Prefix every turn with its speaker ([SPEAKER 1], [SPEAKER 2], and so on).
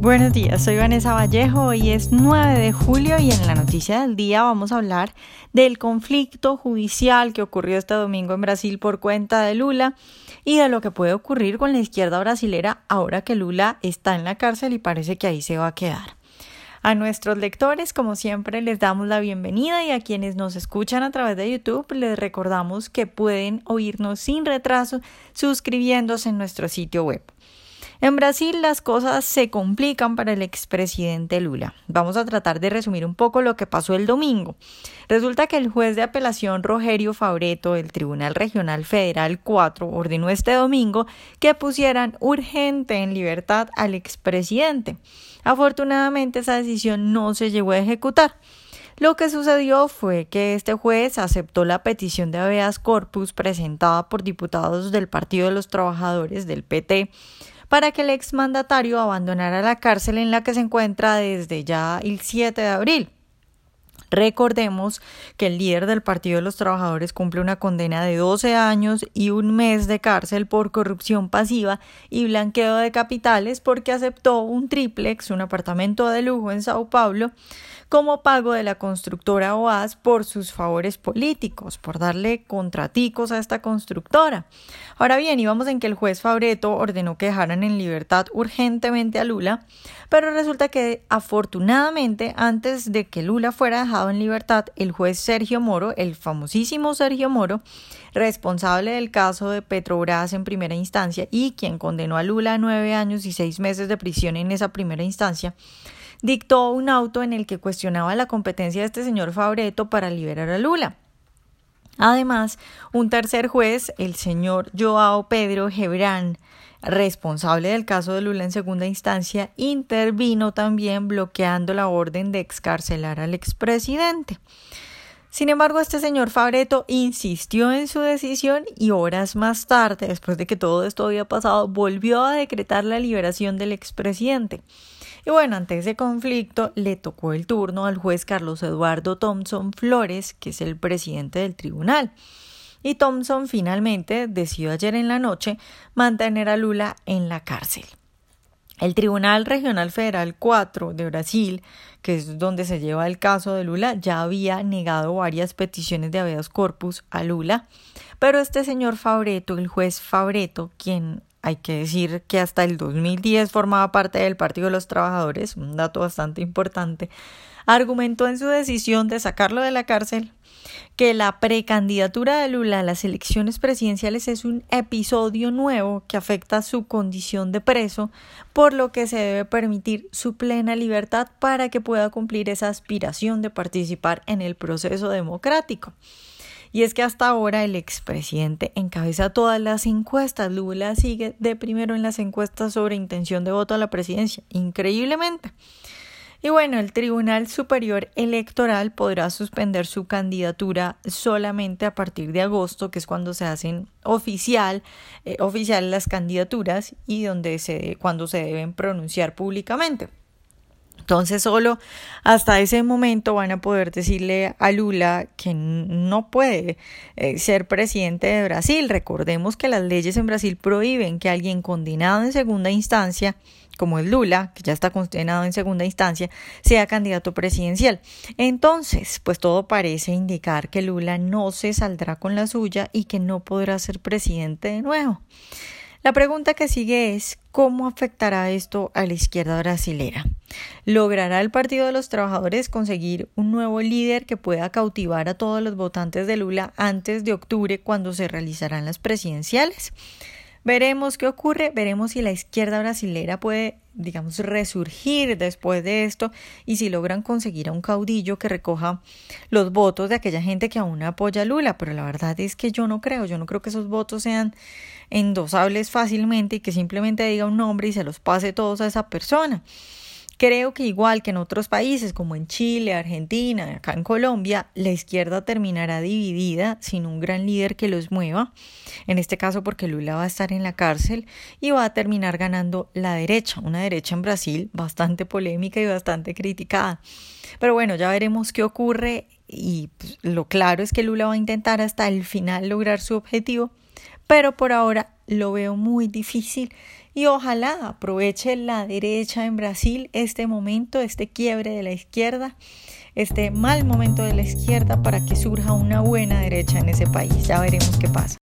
[SPEAKER 1] Buenos días, soy Vanessa Vallejo, hoy es 9 de julio y en la noticia del día vamos a hablar del conflicto judicial que ocurrió este domingo en Brasil por cuenta de Lula y de lo que puede ocurrir con la izquierda brasilera ahora que Lula está en la cárcel y parece que ahí se va a quedar. A nuestros lectores, como siempre, les damos la bienvenida y a quienes nos escuchan a través de YouTube les recordamos que pueden oírnos sin retraso suscribiéndose en nuestro sitio web. En Brasil las cosas se complican para el expresidente Lula. Vamos a tratar de resumir un poco lo que pasó el domingo. Resulta que el juez de apelación Rogerio Fabreto del Tribunal Regional Federal 4 ordenó este domingo que pusieran urgente en libertad al expresidente. Afortunadamente esa decisión no se llegó a ejecutar. Lo que sucedió fue que este juez aceptó la petición de habeas corpus presentada por diputados del Partido de los Trabajadores del PT para que el exmandatario abandonara la cárcel en la que se encuentra desde ya el 7 de abril. Recordemos que el líder del Partido de los Trabajadores cumple una condena de 12 años y un mes de cárcel por corrupción pasiva y blanqueo de capitales porque aceptó un triplex, un apartamento de lujo en Sao Paulo, como pago de la constructora OAS por sus favores políticos, por darle contraticos a esta constructora. Ahora bien, íbamos en que el juez Fabreto ordenó que dejaran en libertad urgentemente a Lula, pero resulta que afortunadamente antes de que Lula fuera dejado en libertad, el juez Sergio Moro, el famosísimo Sergio Moro, responsable del caso de Petrobras en primera instancia y quien condenó a Lula a nueve años y seis meses de prisión en esa primera instancia, dictó un auto en el que cuestionaba la competencia de este señor Fabreto para liberar a Lula. Además, un tercer juez, el señor Joao Pedro Gebrán, responsable del caso de Lula en segunda instancia, intervino también bloqueando la orden de excarcelar al expresidente. Sin embargo, este señor Fabreto insistió en su decisión y horas más tarde, después de que todo esto había pasado, volvió a decretar la liberación del expresidente. Y bueno, ante ese conflicto le tocó el turno al juez Carlos Eduardo Thompson Flores, que es el presidente del tribunal. Y Thompson finalmente decidió ayer en la noche mantener a Lula en la cárcel. El Tribunal Regional Federal 4 de Brasil, que es donde se lleva el caso de Lula, ya había negado varias peticiones de habeas corpus a Lula, pero este señor Fabreto, el juez Fabreto, quien hay que decir que hasta el 2010 formaba parte del Partido de los Trabajadores, un dato bastante importante, argumentó en su decisión de sacarlo de la cárcel que la precandidatura de Lula a las elecciones presidenciales es un episodio nuevo que afecta su condición de preso, por lo que se debe permitir su plena libertad para que pueda cumplir esa aspiración de participar en el proceso democrático. Y es que hasta ahora el expresidente encabeza todas las encuestas. Lula sigue de primero en las encuestas sobre intención de voto a la presidencia, increíblemente. Y bueno, el Tribunal Superior Electoral podrá suspender su candidatura solamente a partir de agosto, que es cuando se hacen oficial, eh, oficial las candidaturas y donde se, cuando se deben pronunciar públicamente. Entonces solo hasta ese momento van a poder decirle a Lula que no puede eh, ser presidente de Brasil. Recordemos que las leyes en Brasil prohíben que alguien condenado en segunda instancia como el Lula, que ya está condenado en segunda instancia, sea candidato presidencial. Entonces, pues todo parece indicar que Lula no se saldrá con la suya y que no podrá ser presidente de nuevo. La pregunta que sigue es ¿cómo afectará esto a la izquierda brasilera? ¿Logrará el Partido de los Trabajadores conseguir un nuevo líder que pueda cautivar a todos los votantes de Lula antes de octubre cuando se realizarán las presidenciales? Veremos qué ocurre, veremos si la izquierda brasilera puede, digamos, resurgir después de esto y si logran conseguir a un caudillo que recoja los votos de aquella gente que aún apoya a Lula, pero la verdad es que yo no creo, yo no creo que esos votos sean endosables fácilmente y que simplemente diga un nombre y se los pase todos a esa persona. Creo que igual que en otros países como en Chile, Argentina, acá en Colombia, la izquierda terminará dividida sin un gran líder que los mueva, en este caso porque Lula va a estar en la cárcel y va a terminar ganando la derecha, una derecha en Brasil bastante polémica y bastante criticada. Pero bueno, ya veremos qué ocurre y pues, lo claro es que Lula va a intentar hasta el final lograr su objetivo, pero por ahora lo veo muy difícil y ojalá aproveche la derecha en Brasil este momento, este quiebre de la izquierda, este mal momento de la izquierda para que surja una buena derecha en ese país. Ya veremos qué pasa.